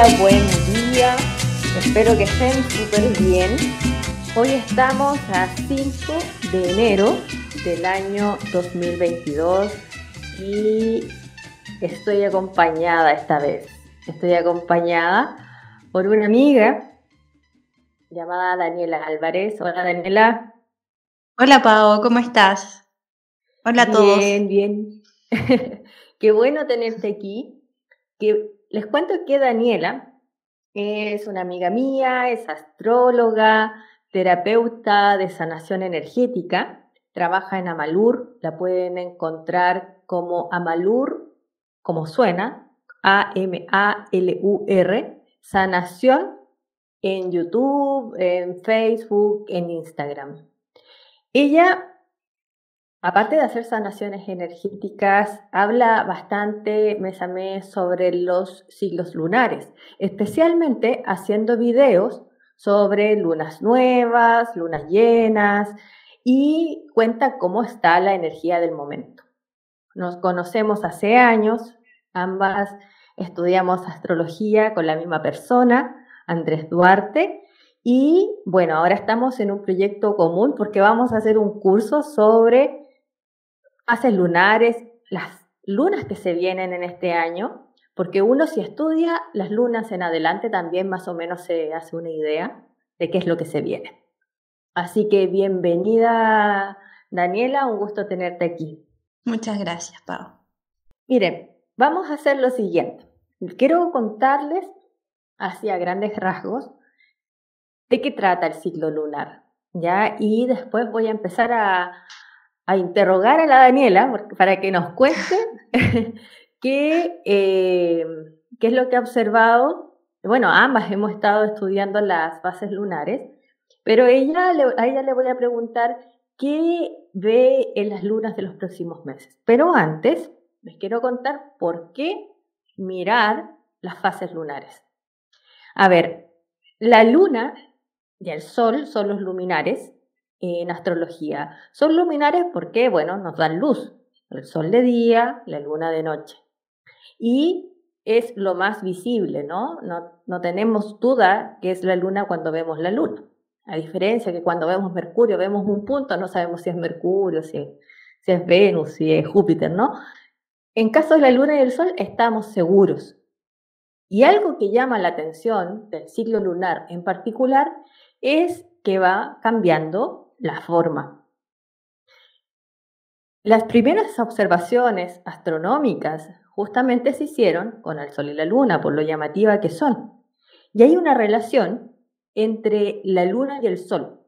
Hola, buen día. Espero que estén súper bien. Hoy estamos a 5 de enero del año 2022 y estoy acompañada esta vez. Estoy acompañada por una amiga llamada Daniela Álvarez. Hola Daniela. Hola Pau, ¿cómo estás? Hola a todos. Bien, bien. Qué bueno tenerte aquí. Que les cuento que Daniela es una amiga mía, es astróloga, terapeuta de sanación energética, trabaja en Amalur, la pueden encontrar como Amalur, como suena, A-M-A-L-U-R, sanación en YouTube, en Facebook, en Instagram. Ella Aparte de hacer sanaciones energéticas, habla bastante mes a mes sobre los siglos lunares, especialmente haciendo videos sobre lunas nuevas, lunas llenas y cuenta cómo está la energía del momento. Nos conocemos hace años, ambas estudiamos astrología con la misma persona, Andrés Duarte, y bueno, ahora estamos en un proyecto común porque vamos a hacer un curso sobre fases lunares, las lunas que se vienen en este año, porque uno si estudia las lunas en adelante también más o menos se hace una idea de qué es lo que se viene. Así que bienvenida Daniela, un gusto tenerte aquí. Muchas gracias, Pau. Miren, vamos a hacer lo siguiente. Quiero contarles, hacia grandes rasgos, de qué trata el ciclo lunar, ¿ya? Y después voy a empezar a, a interrogar a la Daniela para que nos cuente qué, eh, qué es lo que ha observado. Bueno, ambas hemos estado estudiando las fases lunares, pero ella, a ella le voy a preguntar qué ve en las lunas de los próximos meses. Pero antes, les quiero contar por qué mirar las fases lunares. A ver, la luna y el sol son los luminares en astrología. Son luminares porque, bueno, nos dan luz. El sol de día, la luna de noche. Y es lo más visible, ¿no? No, no tenemos duda que es la luna cuando vemos la luna. A diferencia que cuando vemos Mercurio, vemos un punto, no sabemos si es Mercurio, si, si es Venus, si es Júpiter, ¿no? En caso de la luna y el sol, estamos seguros. Y algo que llama la atención del ciclo lunar en particular es que va cambiando la forma. Las primeras observaciones astronómicas justamente se hicieron con el Sol y la Luna, por lo llamativa que son. Y hay una relación entre la Luna y el Sol.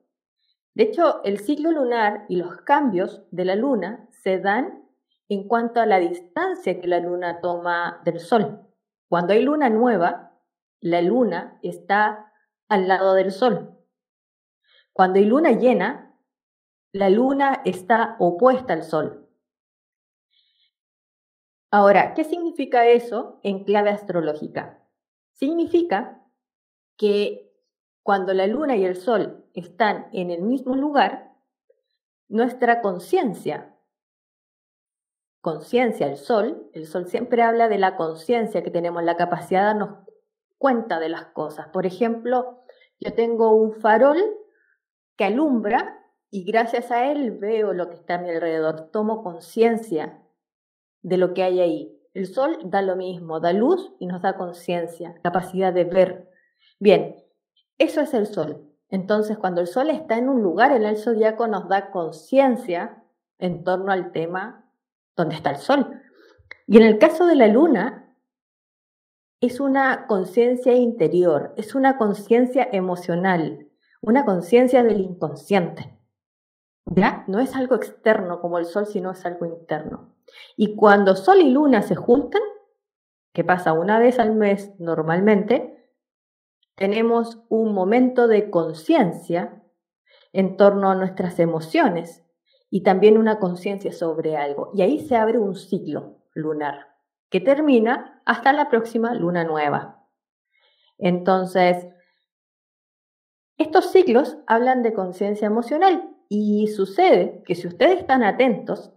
De hecho, el ciclo lunar y los cambios de la Luna se dan en cuanto a la distancia que la Luna toma del Sol. Cuando hay luna nueva, la Luna está al lado del Sol. Cuando hay luna llena, la luna está opuesta al sol. Ahora, ¿qué significa eso en clave astrológica? Significa que cuando la luna y el sol están en el mismo lugar, nuestra conciencia, conciencia, el sol, el sol siempre habla de la conciencia que tenemos, la capacidad de darnos cuenta de las cosas. Por ejemplo, yo tengo un farol que alumbra y gracias a él veo lo que está a mi alrededor, tomo conciencia de lo que hay ahí. El sol da lo mismo, da luz y nos da conciencia, capacidad de ver. Bien, eso es el sol. Entonces, cuando el sol está en un lugar, el zodiaco nos da conciencia en torno al tema donde está el sol. Y en el caso de la luna, es una conciencia interior, es una conciencia emocional, una conciencia del inconsciente. ¿Ya? No es algo externo como el sol, sino es algo interno. Y cuando sol y luna se juntan, que pasa una vez al mes normalmente, tenemos un momento de conciencia en torno a nuestras emociones y también una conciencia sobre algo. Y ahí se abre un ciclo lunar que termina hasta la próxima luna nueva. Entonces, estos ciclos hablan de conciencia emocional y sucede que si ustedes están atentos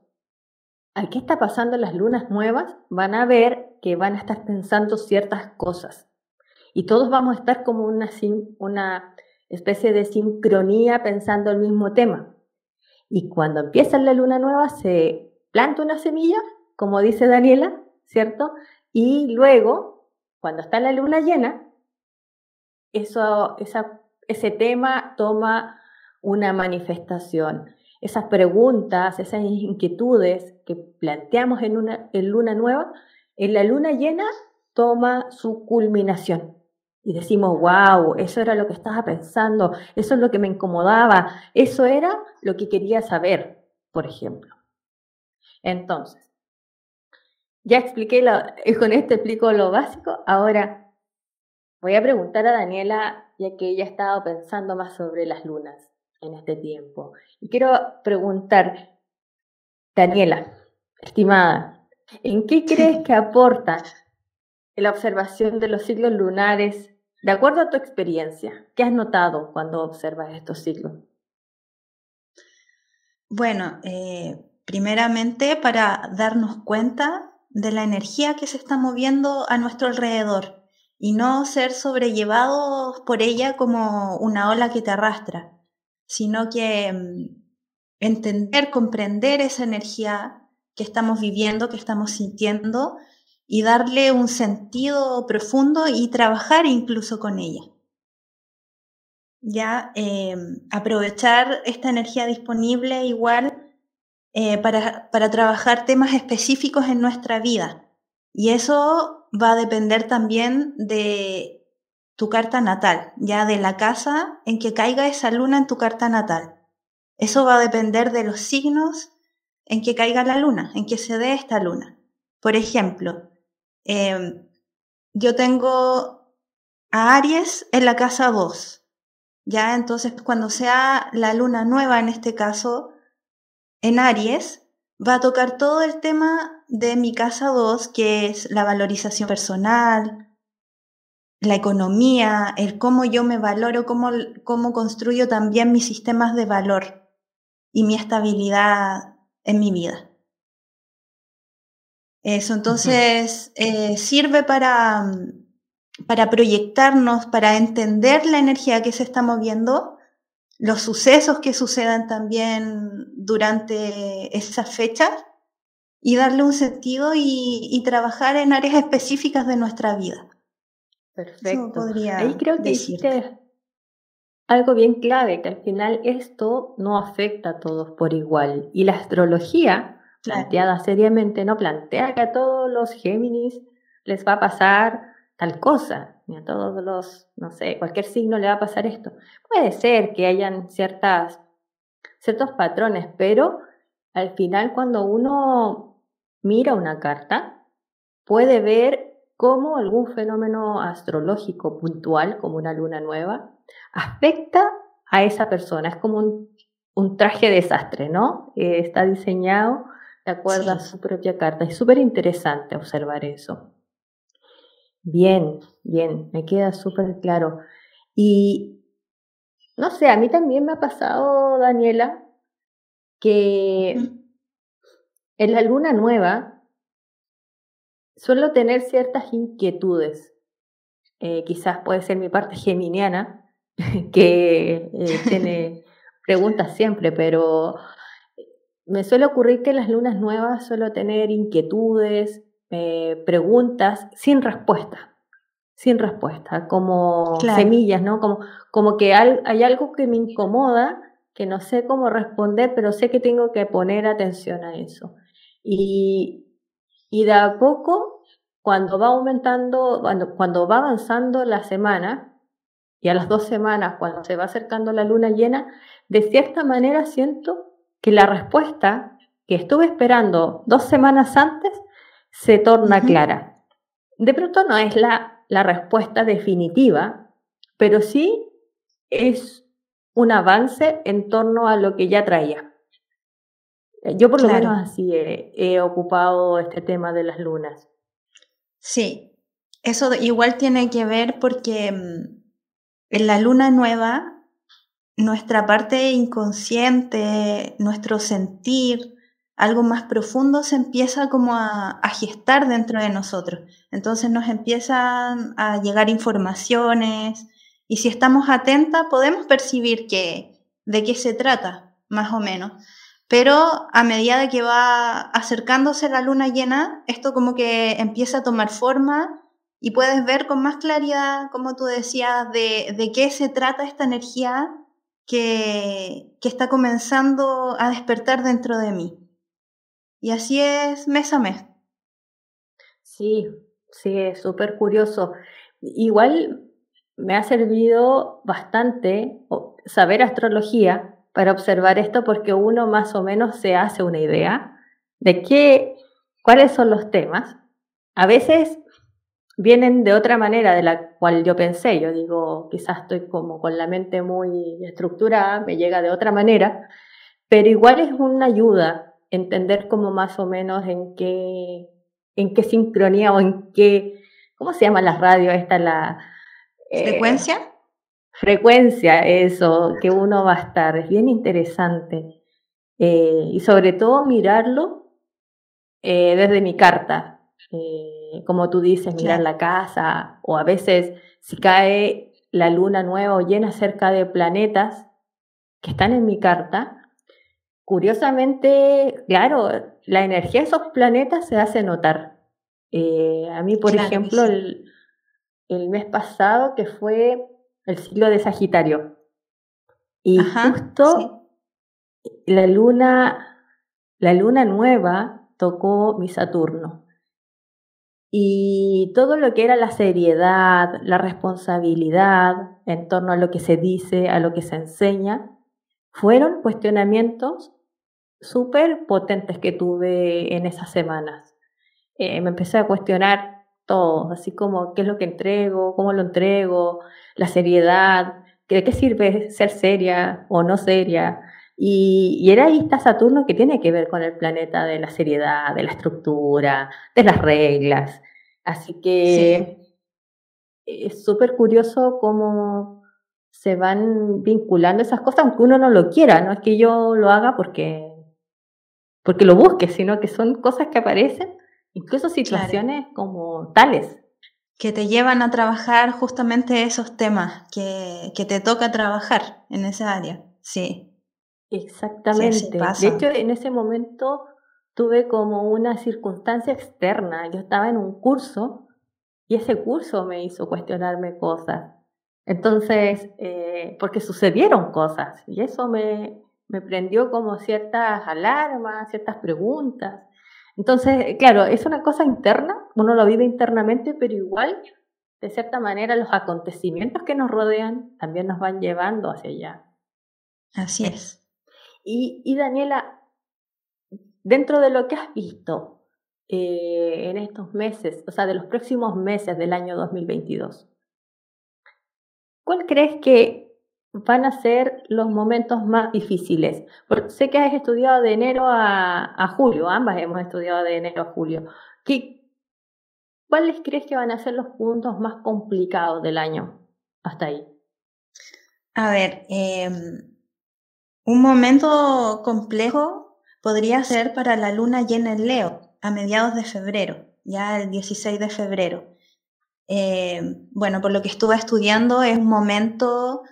a qué está pasando en las lunas nuevas, van a ver que van a estar pensando ciertas cosas. y todos vamos a estar como una, una especie de sincronía pensando el mismo tema. Y cuando empieza la luna nueva se planta una semilla, como dice Daniela, ¿cierto? Y luego, cuando está la luna llena, eso, ese tema toma una manifestación. Esas preguntas, esas inquietudes que planteamos en, una, en luna nueva, en la luna llena toma su culminación. Y decimos, wow, eso era lo que estaba pensando, eso es lo que me incomodaba, eso era lo que quería saber, por ejemplo. Entonces, ya expliqué, lo, con esto explico lo básico, ahora voy a preguntar a Daniela, ya que ella ha estado pensando más sobre las lunas en este tiempo. Y quiero preguntar, Daniela, estimada, ¿en qué crees que aporta la observación de los ciclos lunares de acuerdo a tu experiencia? ¿Qué has notado cuando observas estos ciclos? Bueno, eh, primeramente para darnos cuenta de la energía que se está moviendo a nuestro alrededor y no ser sobrellevados por ella como una ola que te arrastra sino que mm, entender, comprender esa energía que estamos viviendo, que estamos sintiendo y darle un sentido profundo y trabajar incluso con ella. Ya em, aprovechar esta energía disponible igual eh, para, para trabajar temas específicos en nuestra vida. Y eso va a depender también de tu carta natal, ya de la casa en que caiga esa luna en tu carta natal. Eso va a depender de los signos en que caiga la luna, en que se dé esta luna. Por ejemplo, em, yo tengo a Aries en la casa 2. Ya, entonces cuando sea la luna nueva en este caso, en Aries, va a tocar todo el tema de mi casa 2, que es la valorización personal, la economía, el cómo yo me valoro, cómo, cómo construyo también mis sistemas de valor y mi estabilidad en mi vida. Eso entonces eh, sirve para, para proyectarnos, para entender la energía que se está moviendo, los sucesos que sucedan también durante esas fechas y darle un sentido y trabajar en áreas específicas de nuestra vida. Perfecto. Ahí creo que dijiste algo bien clave, que al final esto no afecta a todos por igual. Y la astrología, planteada seriamente, no plantea que a todos los Géminis les va a pasar tal cosa, ni a todos los, no sé, cualquier signo le va a pasar esto. Puede ser que hayan ciertas, ciertos patrones, pero al final cuando uno mira una carta, puede ver cómo algún fenómeno astrológico puntual, como una luna nueva, afecta a esa persona. Es como un, traje de desastre, ¿no? Eh, está diseñado de acuerdo a su propia carta. Es súper interesante observar eso. Bien, bien, me queda súper claro. Y no sé, a mí también me ha pasado, Daniela, que en la luna nueva suelo tener ciertas inquietudes. Eh, quizás puede ser mi parte geminiana, que eh, tiene preguntas siempre, pero me suele ocurrir que en las lunas nuevas suelo tener inquietudes, eh, preguntas sin respuesta, sin respuesta, como semillas, ¿no? Como, como que hay algo que me incomoda, que no sé cómo responder, pero sé que tengo que poner atención a eso. Y, y de a poco, cuando va aumentando, cuando, cuando va avanzando la semana, y a las dos semanas, cuando se va acercando la luna llena, de cierta manera siento que la respuesta que estuve esperando dos semanas antes se torna clara. De pronto no es la, la respuesta definitiva, pero sí es un avance en torno a lo que ya traía. Eh, yo por lo menos así he, ocupado este tema de las lunas. Sí, eso igual tiene que ver porque mm, en la luna nueva, nuestra parte inconsciente, nuestro sentir, algo más profundo se empieza como a, gestar dentro de nosotros. Entonces nos empiezan a llegar informaciones y si estamos atentas podemos percibir que, de qué se trata, más o menos. Pero a medida que va acercándose la luna llena, esto como que empieza a tomar forma y puedes ver con más claridad, como tú decías, de, de qué se trata esta energía que, que está comenzando a despertar dentro de mí. Y así es mes a mes. Sí, sí, es súper curioso. Igual me ha servido bastante saber astrología para observar esto porque uno más o menos se hace una idea de qué, cuáles son los temas. A veces vienen de otra manera de la cual yo pensé. Yo digo, quizás estoy como con la mente muy estructurada, me llega de otra manera, pero igual es una ayuda entender como más o menos en qué, en qué sincronía o en qué, ¿cómo se llama la radio esta? La, eh, ¿Frecuencia? Frecuencia, eso, que uno va a estar. Es bien interesante. Eh, y sobre todo mirarlo eh, desde mi carta. como tú dices, mirar la casa o a veces si cae la luna nueva o llena cerca de planetas que están en mi carta, Curiosamente, claro, la energía de esos planetas se hace notar. Eh, a mí, por ejemplo, el, el, mes pasado, que fue el siglo de Sagitario, y justo la luna, la luna nueva tocó mi Saturno. Y todo lo que era la seriedad, la responsabilidad en torno a lo que se dice, a lo que se enseña, fueron cuestionamientos súper potentes que tuve en esas semanas. Eh, me empecé a cuestionar todo, así como qué es lo que entrego, cómo lo entrego, la seriedad, de qué sirve ser seria o no seria. Y, era ahí está Saturno que tiene que ver con el planeta de la seriedad, de la estructura, de las reglas. Así que es súper curioso cómo se van vinculando esas cosas, aunque uno no lo quiera, no es que yo lo haga porque, porque lo busque, sino que son cosas que aparecen, incluso situaciones como tales. Que te llevan a trabajar justamente esos temas que, que te toca trabajar en esa área, sí. Exactamente. de hecho, en ese momento tuve como una circunstancia externa. Yo estaba en un curso y ese curso me hizo cuestionarme cosas. Entonces, eh, porque sucedieron cosas y eso me, me prendió como ciertas alarmas, ciertas preguntas. Entonces, claro, es una cosa interna, uno lo vive internamente, pero igual, de cierta manera, los acontecimientos que nos rodean también nos van llevando hacia allá. Así es. Y, y Daniela, dentro de lo que has visto eh, en estos meses, o sea, de los próximos meses del año 2022, ¿Cuál crees que van a ser los momentos más difíciles? Sé que has estudiado de enero a, julio, ambas hemos estudiado de enero a julio. ¿Qué, ¿Cuáles crees que van a ser los puntos más complicados del año hasta ahí? A ver, em, un momento complejo podría ser para la luna llena en Leo, a mediados de febrero, ya el 16 de febrero. Eh, bueno, por lo que estuve estudiando, es un momento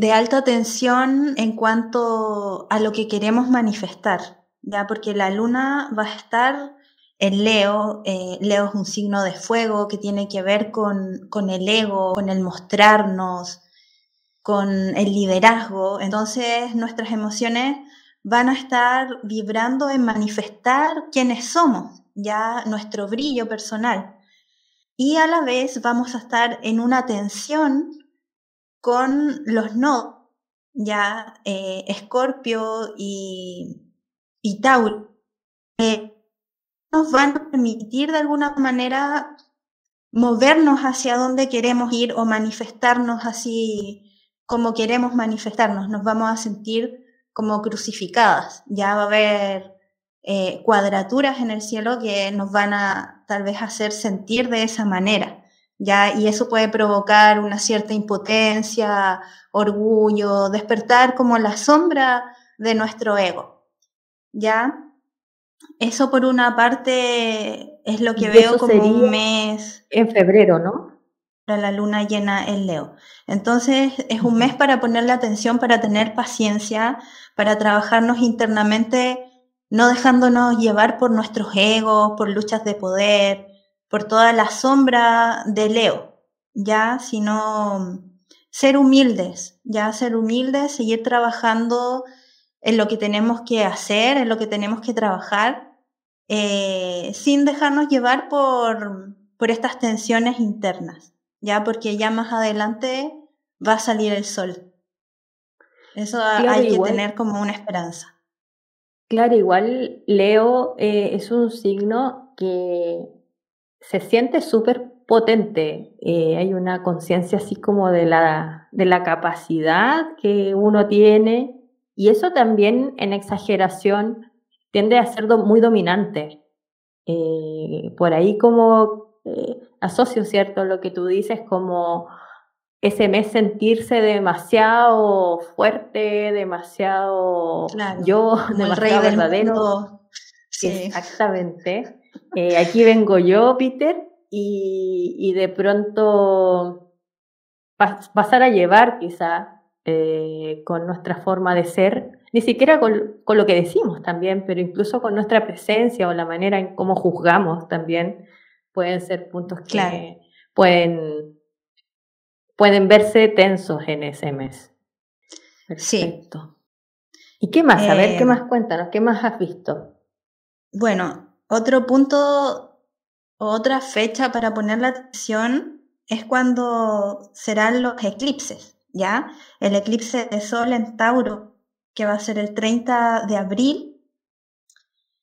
de alta tensión en cuanto a lo que queremos manifestar, ya porque la luna va a estar en Leo, eh, Leo es un signo de fuego que tiene que ver con, con el ego, con el mostrarnos, con el liderazgo, entonces nuestras emociones van a estar vibrando en manifestar quiénes somos, ya nuestro brillo personal. Y a la vez vamos a estar en una tensión con los nodos, ya eh, Escorpio y, y Tauro, nos van a permitir de alguna manera movernos hacia donde queremos ir o manifestarnos así como queremos manifestarnos. Nos vamos a sentir como crucificadas. Ya va a haber eh, cuadraturas en el cielo que nos van a tal vez hacer sentir de esa manera. ¿Ya? Y eso puede provocar una cierta impotencia, orgullo, despertar como la sombra de nuestro ego. ¿ya? Eso por una parte es lo que veo como un mes. En febrero, ¿no? Para la luna llena en Leo. Entonces es un mes para ponerle atención, para tener paciencia, para trabajarnos internamente, no dejándonos llevar por nuestros egos, por luchas de poder, por toda la sombra de Leo, ya, sino ser humildes, ya ser humildes, seguir trabajando en lo que tenemos que hacer, en lo que tenemos que trabajar, eh, sin dejarnos llevar por, por estas tensiones internas, ya porque ya más adelante va a salir el sol. Eso hay que tener como una esperanza. Claro, igual Leo eh, es un signo que se siente súper potente. Eh, hay una conciencia así como de la, de la capacidad que uno tiene y eso también en exageración tiende a ser muy dominante. Eh, por ahí como eh, asocio, ¿cierto? Lo que tú dices como ese mes sentirse demasiado fuerte, demasiado yo, demasiado verdadero. Exactamente. Aquí vengo yo, Peter, y, de pronto pasar a llevar quizá eh, con nuestra forma de ser, ni siquiera con, lo que decimos también, pero incluso con nuestra presencia o la manera en cómo juzgamos también, pueden ser puntos que pueden, pueden verse tensos en ese mes. Perfecto. ¿Y qué más? A ver, ¿qué eh, más cuéntanos? ¿Qué más has visto? Bueno, otro punto otra fecha para poner la atención es cuando serán los eclipses, ¿ya? El eclipse de Sol en Tauro, que va a ser el 30 de abril.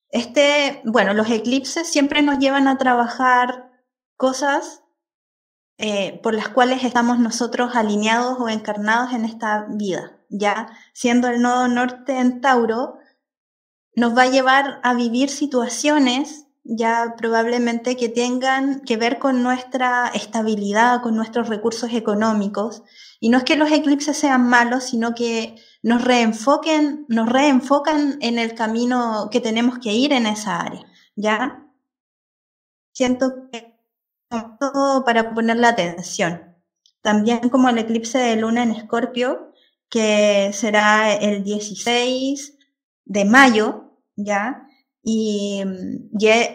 Este, bueno, los eclipses siempre nos llevan a trabajar cosas eh, por las cuales estamos nosotros alineados o encarnados en esta vida, ¿ya? Siendo el nodo norte en Tauro, nos va a llevar a vivir situaciones ya probablemente que tengan que ver con nuestra estabilidad, con nuestros recursos económicos. Y no es que los eclipses sean malos, sino que nos reenfoquen, nos reenfocan en el camino que tenemos que ir en esa área. ¿Ya? Siento que todo para poner la atención. También como el eclipse de luna en Escorpio, que será el 16 de mayo, ¿ya? Y,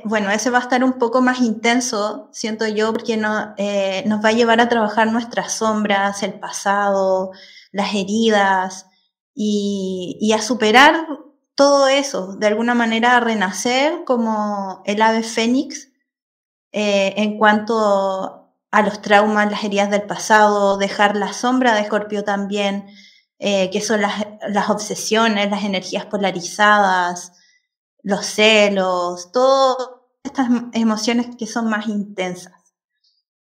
bueno, ese va a estar un poco más intenso, siento yo, porque no, eh, nos va a llevar a trabajar nuestras sombras, el pasado, las heridas y, y, a superar todo eso, de alguna manera a renacer como el ave fénix eh, en cuanto a los traumas, las heridas del pasado, dejar la sombra de Escorpio también, eh, que son las, las obsesiones, las energías polarizadas, los celos, todas estas emociones que son más intensas,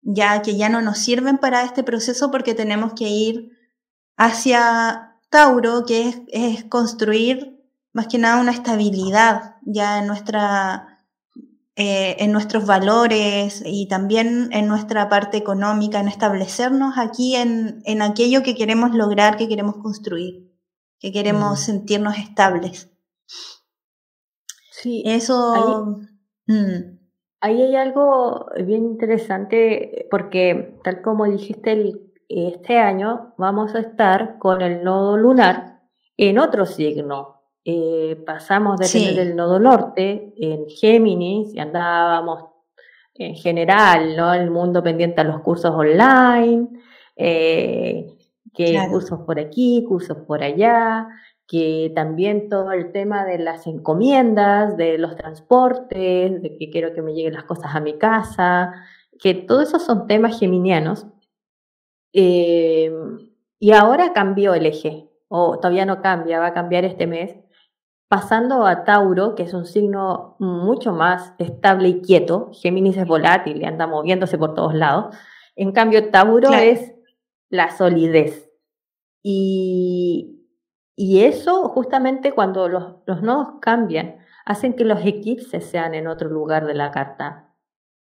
ya que ya no nos sirven para este proceso porque tenemos que ir hacia Tauro, que es, construir más que nada una estabilidad ya en nuestra eh, en nuestros valores y también en nuestra parte económica, en establecernos aquí en, en aquello que queremos lograr, que queremos construir, que queremos sentirnos estables. Sí, eso... Mm. Ahí, hay algo bien interesante porque tal como dijiste, este año vamos a estar con el nodo lunar en otro signo. Eh, pasamos de tener el nodo norte en Géminis y andábamos en general, ¿no? El mundo pendiente a los cursos online, eh, que cursos por aquí, cursos por allá, que también todo el tema de las encomiendas, de los transportes, de que quiero que me lleguen las cosas a mi casa, que todos esos son temas geminianos. Eh, y ahora cambió el eje, o todavía no cambia, va a cambiar este mes, pasando a Tauro, que es un signo mucho más estable y quieto. Géminis es volátil, anda moviéndose por todos lados. En cambio, Tauro es la solidez. Y, y eso justamente cuando los, nodos cambian, hacen que los eclipses sean en otro lugar de la carta,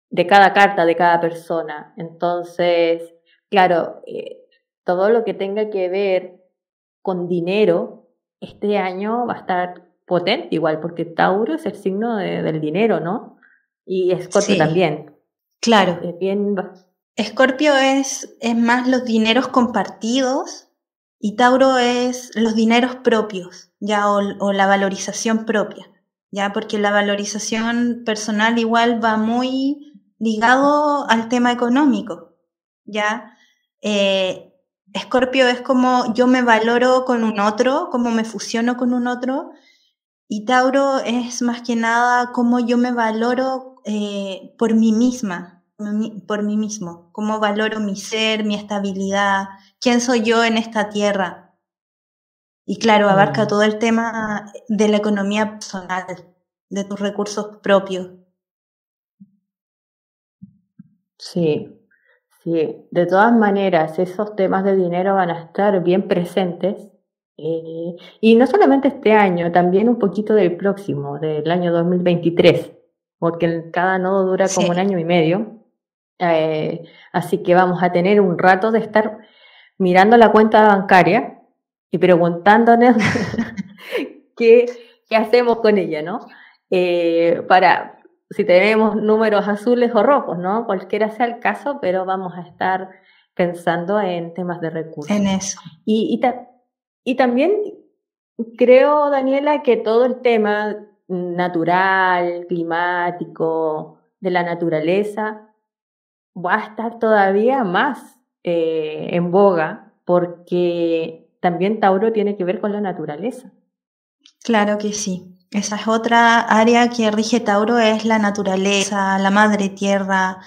de cada carta, de cada persona. Entonces, claro, eh, todo lo que tenga que ver con dinero, este año va a estar potente igual, porque Tauro es el signo del dinero, ¿no? Y Escorpio también. Claro. Escorpio es, es más los dineros compartidos y Tauro es los dineros propios, ya, o, la valorización propia, ya, porque la valorización personal igual va muy ligado al tema económico, ya. Eh, Escorpio es como yo me valoro con un otro, como me fusiono con un otro, y Tauro es más que nada como yo me valoro eh, por mí misma, por mí mismo, cómo valoro mi ser, mi estabilidad, quién soy yo en esta tierra. Y claro, abarca mm. todo el tema de la economía personal, de tus recursos propios. Sí, sí. De todas maneras, esos temas de dinero van a estar bien presentes. Eh, y no solamente este año, también un poquito del próximo, del año 2023, porque cada nodo dura como un año y medio. Eh, así que vamos a tener un rato de estar mirando la cuenta bancaria y preguntándonos qué, qué, hacemos con ella, ¿no? Eh, para si tenemos números azules o rojos, ¿no? Cualquiera sea el caso, pero vamos a estar pensando en temas de recursos. En eso. Y, y también creo, Daniela, que todo el tema natural, climático, de la naturaleza, va a estar todavía más eh, en boga porque también Tauro tiene que ver con la naturaleza. Claro que sí. Esa es otra área que rige Tauro, es la naturaleza, la madre tierra,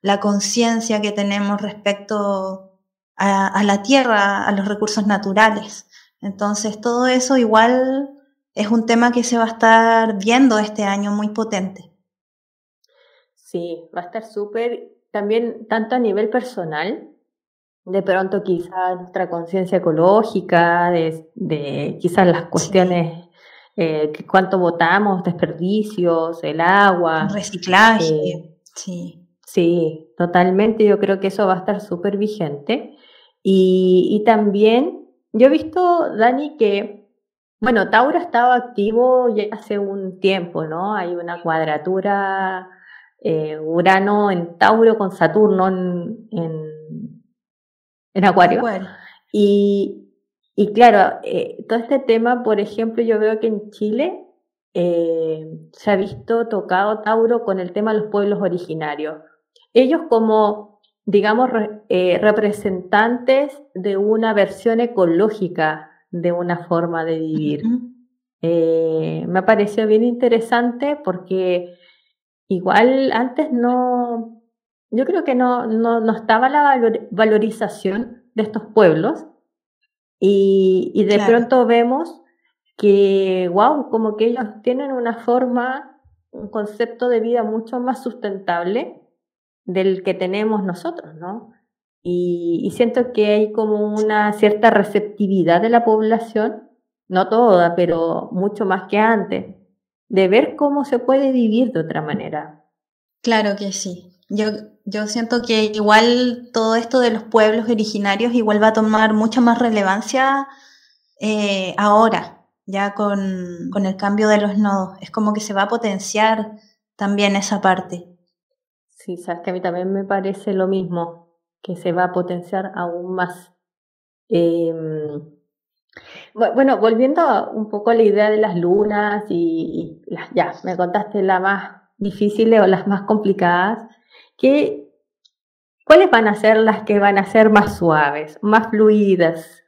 la conciencia que tenemos respecto a, la tierra, a los recursos naturales. Entonces, todo eso igual es un tema que se va a estar viendo este año muy potente. Sí, va a estar súper también tanto a nivel personal, de pronto quizás nuestra conciencia ecológica, de, quizás las cuestiones, eh, cuánto votamos, desperdicios, el agua. Reciclaje, eh, sí. Sí, totalmente, yo creo que eso va a estar súper vigente. Y, y también, yo he visto, Dani, que, bueno, Tauro estaba activo ya hace un tiempo, ¿no? Hay una cuadratura eh, Urano en Tauro con Saturno en, en, Acuario. Y, y, claro, eh, todo este tema, por ejemplo, yo veo que en Chile eh, se ha visto tocado Tauro con el tema de los pueblos originarios. Ellos como, digamos, representantes de una versión ecológica de una forma de vivir. me ha parecido bien interesante porque igual antes no, yo creo que no, no, no estaba la valorización de estos pueblos y, y de pronto vemos que, wow, como que ellos tienen una forma, un concepto de vida mucho más sustentable del que tenemos nosotros, ¿no? Y, y, siento que hay como una cierta receptividad de la población, no toda, pero mucho más que antes, de ver cómo se puede vivir de otra manera. Claro que sí. Yo, yo siento que igual todo esto de los pueblos originarios igual va a tomar mucha más relevancia eh, ahora, ya con, con el cambio de los nodos. Es como que se va a potenciar también esa parte. Sí, sabes que a mí también me parece lo mismo, que se va a potenciar aún más. Eh, bueno, volviendo un poco a la idea de las lunas y, las, ya, me contaste las más difíciles o las más complicadas, ¿qué, ¿cuáles van a ser las que van a ser más suaves, más fluidas?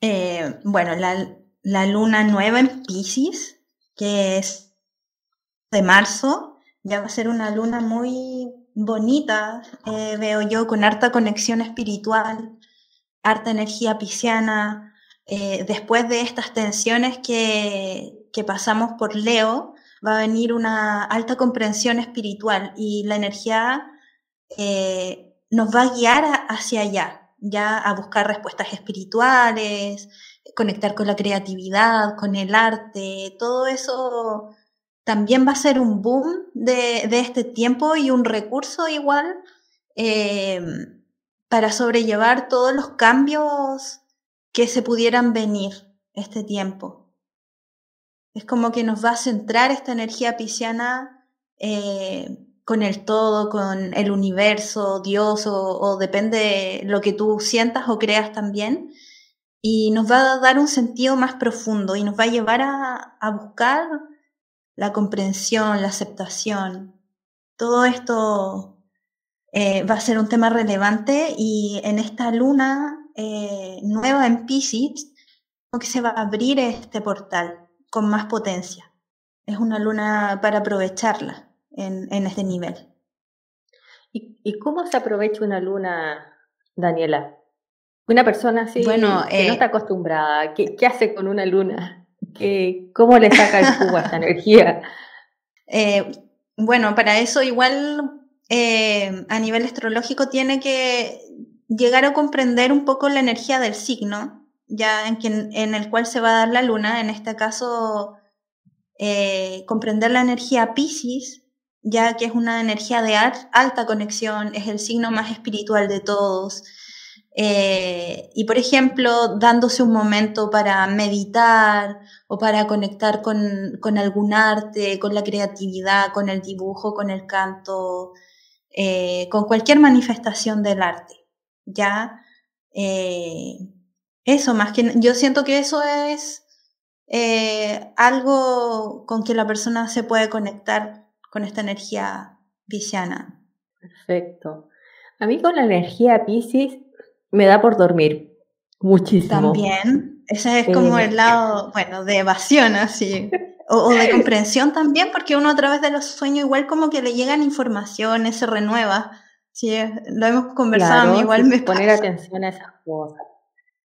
Eh, bueno, la, la luna nueva en Pisces, que es de marzo, ya va a ser una luna muy bonita, eh, veo yo, con harta conexión espiritual, harta energía pisciana, eh, después de estas tensiones que, pasamos por Leo, va a venir una alta comprensión espiritual y la energía eh, nos va a guiar hacia allá, ya a buscar respuestas espirituales, conectar con la creatividad, con el arte, todo eso también va a ser un boom de, este tiempo y un recurso igual eh, para sobrellevar todos los cambios que se pudieran venir este tiempo. Es como que nos va a centrar esta energía pisciana eh, con el todo, con el universo, Dios, o, depende de lo que tú sientas o creas también. Y nos va a dar un sentido más profundo y nos va a llevar a, a buscar la comprensión, la aceptación. Todo esto eh, va a ser un tema relevante y en esta luna eh, nueva en Pisces, que se va a abrir este portal con más potencia. Es una luna para aprovecharla en, en este nivel. ¿Y, cómo se aprovecha una luna, Daniela? Una persona así bueno, que no eh, está acostumbrada, ¿qué, ¿qué, hace con una luna? ¿Qué, ¿Cómo le saca el jugo a esta energía? bueno, para eso igual eh, a nivel astrológico tiene que llegar a comprender un poco la energía del signo, ya en, en el cual se va a dar la luna, en este caso eh, comprender la energía Pisces, ya que es una energía de alta conexión, es el signo más espiritual de todos. Eh, y por ejemplo, dándose un momento para meditar o para conectar con, con algún arte, con la creatividad, con el dibujo, con el canto, eh, con cualquier manifestación del arte. Ya, eh, eso más que yo siento que eso es algo con que la persona se puede conectar con esta energía pisciana. Perfecto. A mí con la energía piscis me da por dormir muchísimo. También, ese es como el lado, bueno, de evasión así. O, de comprensión también, porque uno a través de los sueños igual como que le llegan informaciones, se renueva. Sí, lo hemos conversado, igual me poner atención a esas cosas.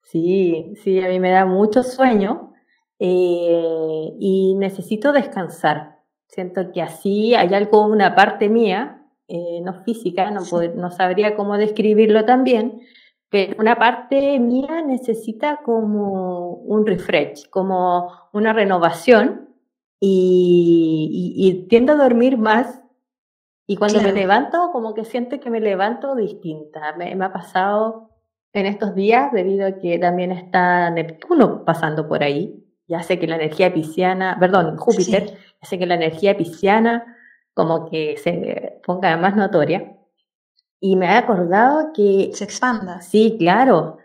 Sí, sí, a mí me da mucho sueño eh, y necesito descansar. Siento que así hay algo, una parte mía, eh, no física, no, no sabría cómo describirlo también, pero una parte mía necesita como un refresh, como una renovación y, y, tiendo a dormir más y cuando me levanto como que siento que me levanto distinta. Me, ha pasado en estos días debido a que también está Neptuno pasando por ahí. Ya sé que la energía pisciana, perdón, Júpiter, ya sé que la energía pisciana como que se ponga más notoria. Y me he acordado que... Se expanda. Sí, claro.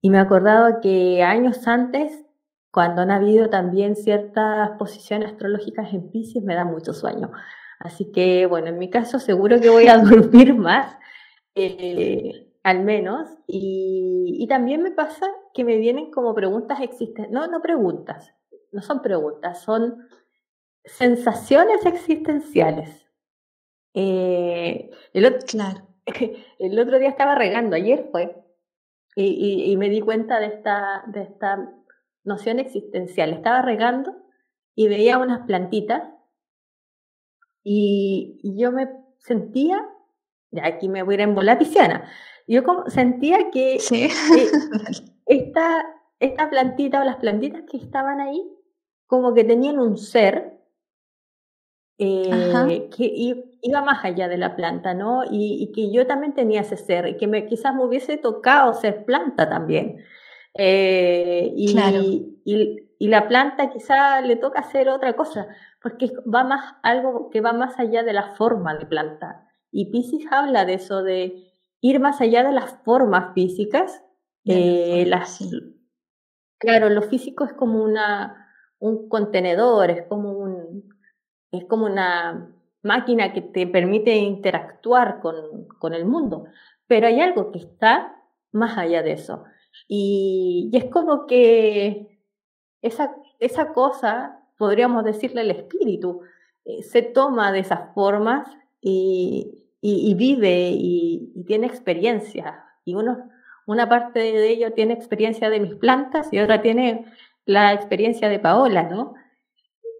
Y me he acordado que años antes cuando han habido también ciertas posiciones astrológicas en Pisces, me da mucho sueño. Así que, bueno, en mi caso seguro que voy a dormir más, eh, al menos. Y, también me pasa que me vienen como preguntas existentes, no, no preguntas, no son preguntas, son sensaciones existenciales. Eh, el, otro, claro. el otro día estaba regando, ayer fue, y, y, me di cuenta de esta, de esta noción existencial. Estaba regando y veía unas plantitas y, yo me sentía, ya aquí me voy a ir en bola yo como sentía que ¿Sí? Eh, esta, esta plantita o las plantitas que estaban ahí como que tenían un ser eh, que iba más allá de la planta, ¿no? Y, que yo también tenía ese ser, y que me, quizás me hubiese tocado ser planta también. Eh, y, y, la planta quizá le toca hacer otra cosa, porque va más, algo que va más allá de la forma de planta. Y Pisces habla de eso, de ir más allá de las formas físicas. Eh, las, claro, lo físico es como una, un contenedor, es como, un, es como una máquina que te permite interactuar con, con el mundo, pero hay algo que está más allá de eso. Y, es como que esa, esa cosa, podríamos decirle el espíritu, eh, se toma de esas formas y, y, vive y, tiene experiencia. Y uno, una parte de ello tiene experiencia de mis plantas y otra tiene la experiencia de Paola, ¿no?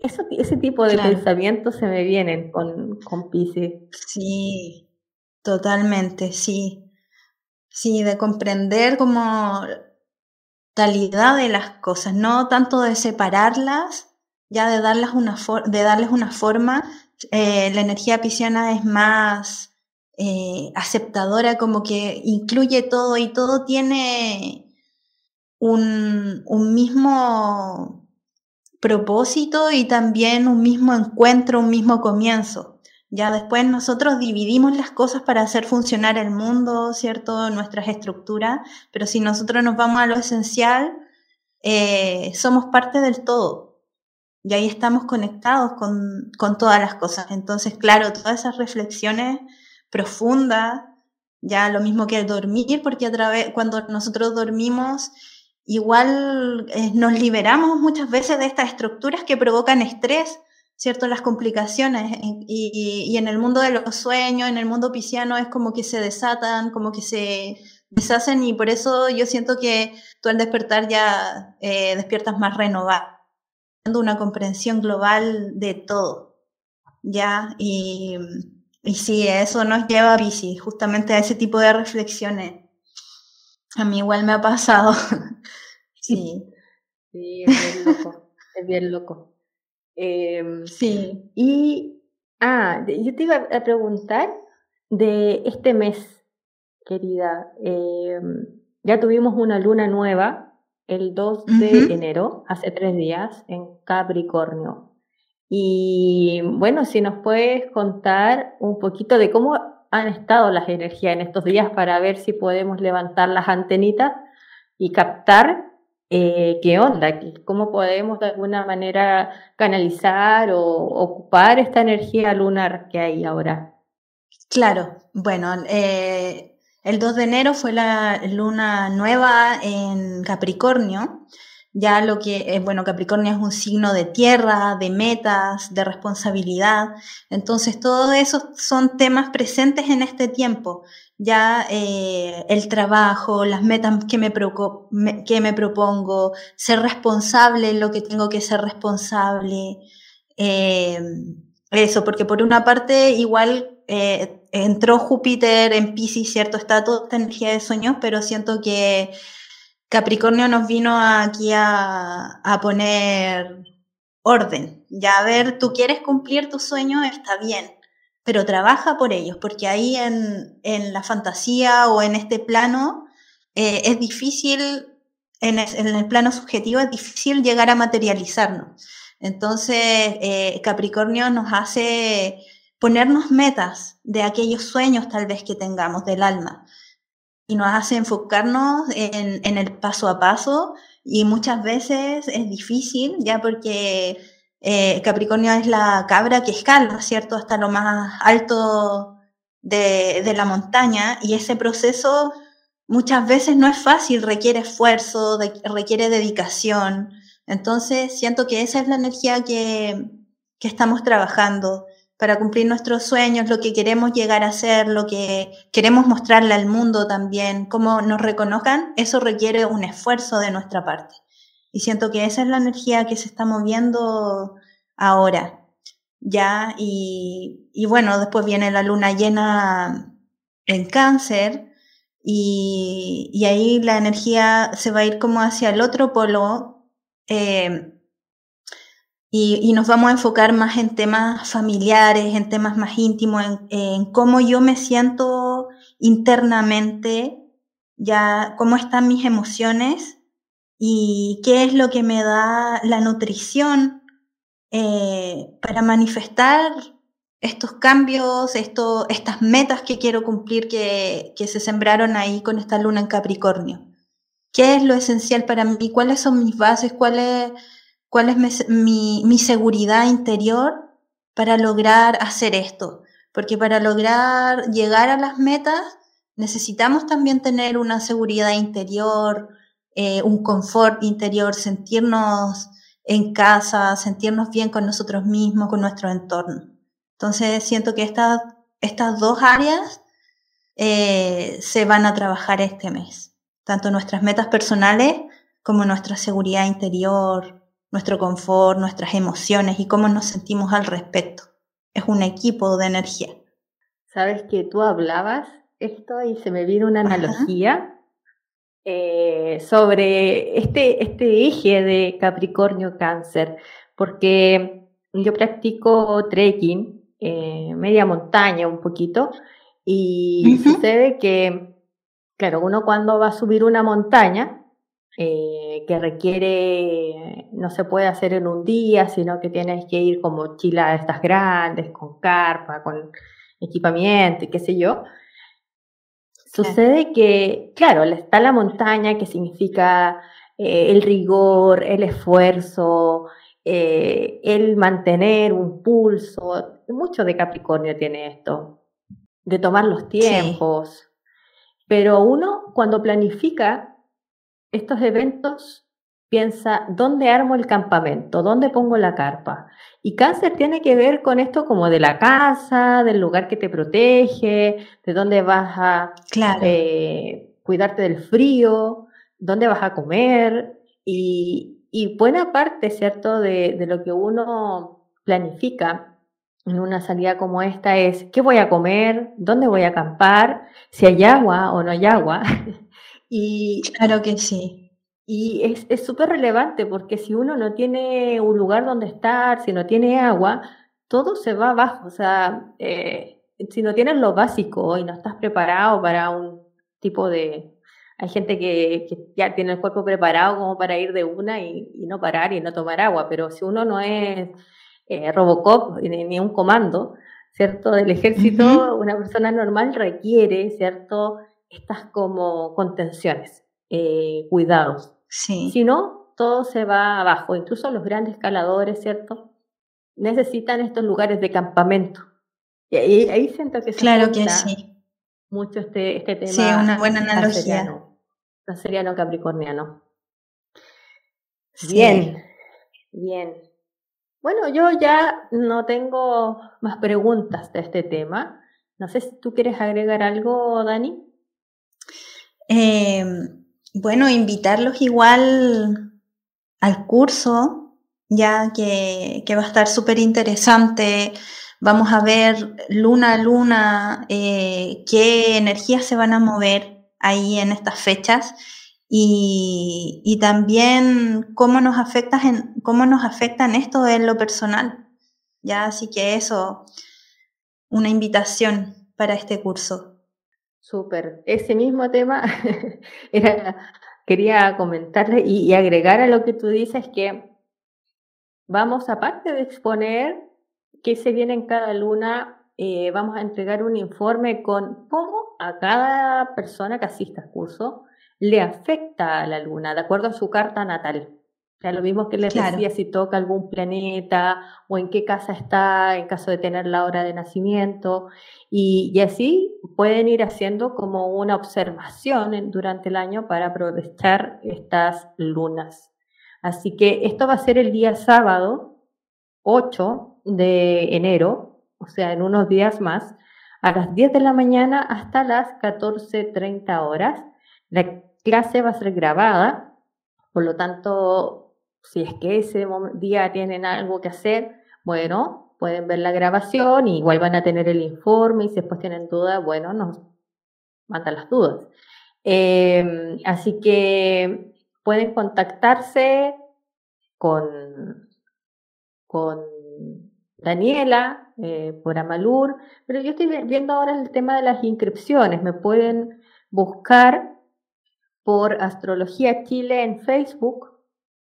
Eso, ese tipo de pensamientos se me vienen con, con Pisces. Sí, totalmente, sí. Sí, de comprender como calidad de las cosas, no tanto de separarlas, ya de darles una, de darles una forma. Eh, la energía pisciana es más eh, aceptadora, como que incluye todo y todo tiene un, un mismo propósito y también un mismo encuentro, un mismo comienzo. Ya después nosotros dividimos las cosas para hacer funcionar el mundo, ¿cierto? Nuestras estructuras, pero si nosotros nos vamos a lo esencial, eh, somos parte del todo. Y ahí estamos conectados con, con todas las cosas. Entonces, claro, todas esas reflexiones profundas, ya lo mismo que el dormir, porque a través, cuando nosotros dormimos, igual eh, nos liberamos muchas veces de estas estructuras que provocan estrés ¿cierto? Las complicaciones. Y, en el mundo de los sueños, en el mundo pisciano, es como que se desatan, como que se deshacen y por eso yo siento que tú al despertar ya eh, despiertas más renovado, una comprensión global de todo, ¿ya? Y, y sí, eso nos lleva a Piscis, justamente a ese tipo de reflexiones. A mí igual me ha pasado. sí. Sí, es bien loco, es bien loco. Em, sí. Y, ah, yo te iba a preguntar de este mes, querida. Em, ya tuvimos una luna nueva el 2 de enero, hace tres días, en Capricornio. Y bueno, si nos puedes contar un poquito de cómo han estado las energías en estos días para ver si podemos levantar las antenitas y captar eh, qué onda, cómo podemos de alguna manera canalizar o ocupar esta energía lunar que hay ahora. Claro, bueno, eh, el 2 de enero fue la luna nueva en Capricornio ya lo que, es, bueno, Capricornio es un signo de tierra, de metas, de responsabilidad. Entonces, todo eso son temas presentes en este tiempo. Ya eh, el trabajo, las metas que me, que me propongo, ser responsable lo que tengo que ser responsable. Eh, eso, porque por una parte, igual eh, entró Júpiter en Pisces, ¿cierto? Está toda esta energía de sueños, pero siento que Capricornio nos vino aquí a, poner orden. Ya a ver, tú quieres cumplir tu sueño, está bien, pero trabaja por ellos, porque ahí en, la fantasía o en este plano eh, es difícil, en el, plano subjetivo es difícil llegar a materializarnos. Entonces, eh, Capricornio nos hace ponernos metas de aquellos sueños tal vez que tengamos del alma y nos hace enfocarnos en, el paso a paso y muchas veces es difícil ya porque eh, Capricornio es la cabra que escala, ¿cierto? Hasta lo más alto de, de, la montaña y ese proceso muchas veces no es fácil, requiere esfuerzo, requiere dedicación. Entonces siento que esa es la energía que, que estamos trabajando para cumplir nuestros sueños, lo que queremos llegar a ser, lo que queremos mostrarle al mundo también, cómo nos reconozcan, eso requiere un esfuerzo de nuestra parte. Y siento que esa es la energía que se está moviendo ahora. Ya, y, y bueno, después viene la luna llena en cáncer, y, y, ahí la energía se va a ir como hacia el otro polo, eh, y, nos vamos a enfocar más en temas familiares, en temas más íntimos, en, cómo yo me siento internamente, ya cómo están mis emociones y qué es lo que me da la nutrición eh, para manifestar estos cambios, esto, estas metas que quiero cumplir que, que se sembraron ahí con esta luna en Capricornio. ¿Qué es lo esencial para mí? ¿Cuáles son mis bases? ¿Cuál es cuál es mi, mi, seguridad interior para lograr hacer esto. Porque para lograr llegar a las metas necesitamos también tener una seguridad interior, eh, un confort interior, sentirnos en casa, sentirnos bien con nosotros mismos, con nuestro entorno. Entonces siento que estas, estas dos áreas eh, se van a trabajar este mes, tanto nuestras metas personales como nuestra seguridad interior, nuestro confort, nuestras emociones y cómo nos sentimos al respecto. Es un equipo de energía. Sabes que tú hablabas esto y se me vino una analogía eh, sobre este, este eje de Capricornio Cáncer, porque yo practico trekking, eh, media montaña un poquito, y sucede que, claro, uno cuando va a subir una montaña, eh, que requiere, no se puede hacer en un día, sino que tienes que ir con mochilas estas grandes, con carpa, con equipamiento y qué sé yo. Sucede que, claro, está la montaña, que significa eh, el rigor, el esfuerzo, eh, el mantener un pulso. Mucho de Capricornio tiene esto, de tomar los tiempos. Pero uno, cuando planifica estos eventos, piensa, ¿dónde armo el campamento? ¿Dónde pongo la carpa? Y cáncer tiene que ver con esto como de la casa, del lugar que te protege, de dónde vas a eh, cuidarte del frío, dónde vas a comer. Y, y buena parte, ¿cierto?, de, de lo que uno planifica en una salida como esta es qué voy a comer, dónde voy a acampar, si hay agua o no hay agua. y claro que sí. Y es súper relevante porque si uno no tiene un lugar donde estar, si no tiene agua, todo se va abajo. O sea, eh, si no tienes lo básico y no estás preparado para un tipo de... Hay gente que, ya tiene el cuerpo preparado como para ir de una y, no parar y no tomar agua, pero si uno no es eh, Robocop ni, un comando, ¿cierto? Del ejército, una persona normal requiere, ¿cierto? Estas como contenciones, eh, cuidados. Si no, todo se va abajo. Incluso los grandes escaladores, ¿cierto? Necesitan estos lugares de campamento. Y ahí, siento que se claro que sí. mucho este, este tema. Sí, una buena analogía. Capricorniano. Bien, bien. Bueno, yo ya no tengo más preguntas de este tema. No sé si tú quieres agregar algo, Dani. Eh, bueno, invitarlos igual al curso, ya que, va a estar súper interesante. Vamos a ver luna a luna eh, qué energías se van a mover ahí en estas fechas y, también cómo nos, afecta en, cómo nos afectan esto en lo personal. Ya, así que eso, una invitación para este curso. Súper. Ese mismo tema era, quería comentarle y, agregar a lo que tú dices que vamos, aparte de exponer qué se viene en cada luna, eh, vamos a entregar un informe con cómo a cada persona que asista al curso le afecta a la luna, de acuerdo a su carta natal. O sea, lo mismo que les decía si toca algún planeta o en qué casa está en caso de tener la hora de nacimiento. Y, así pueden ir haciendo como una observación durante el año para aprovechar estas lunas. Así que esto va a ser el día sábado 8 de enero, o sea, en unos días más, a las 10 de la mañana hasta las 14.30 horas. La clase va a ser grabada, por lo tanto si es que ese día tienen algo que hacer, bueno, pueden ver la grabación y igual van a tener el informe y si después tienen dudas, bueno, nos mandan las dudas. Em, así que pueden contactarse con, con Daniela eh, por Amalur, pero yo estoy viendo ahora el tema de las inscripciones. Me pueden buscar por Astrología Chile en Facebook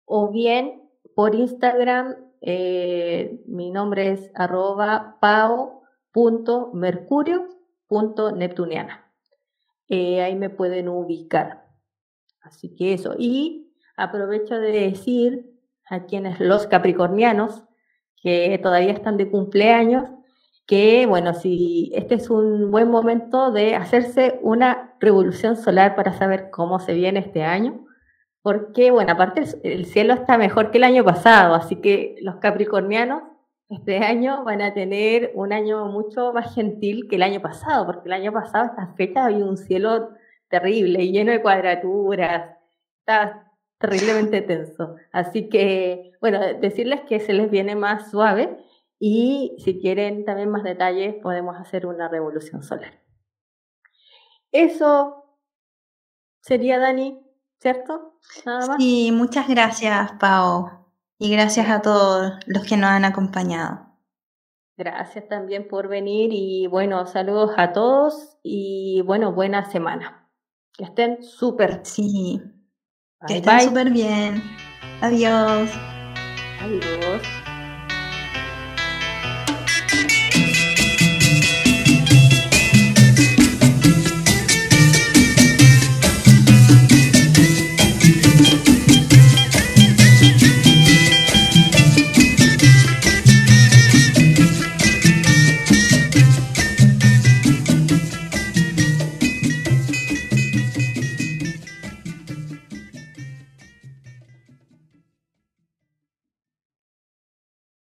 o bien por Instagram, eh, mi nombre es arroba pao.mercurio.neptuniana. Eh, ahí me pueden ubicar. Así que eso. Y aprovecho de decir a quienes los capricornianos que todavía están de cumpleaños, que bueno, si este es un buen momento de hacerse una revolución solar para saber cómo se viene este año porque, bueno, aparte el cielo está mejor que el año pasado, así que los capricornianos este año van a tener un año mucho más gentil que el año pasado, porque el año pasado, estas fechas, había un cielo terrible, y lleno de cuadraturas, está terriblemente tenso. Así que, bueno, decirles que se les viene más suave y si quieren también más detalles, podemos hacer una revolución solar. Eso sería, Dani, ¿cierto? Sí, muchas gracias, Pau. Y gracias a todos los que nos han acompañado. Gracias también por venir y bueno, saludos a todos y bueno, buena semana. Que estén súper. Sí. que estén súper bien. Adiós. Adiós.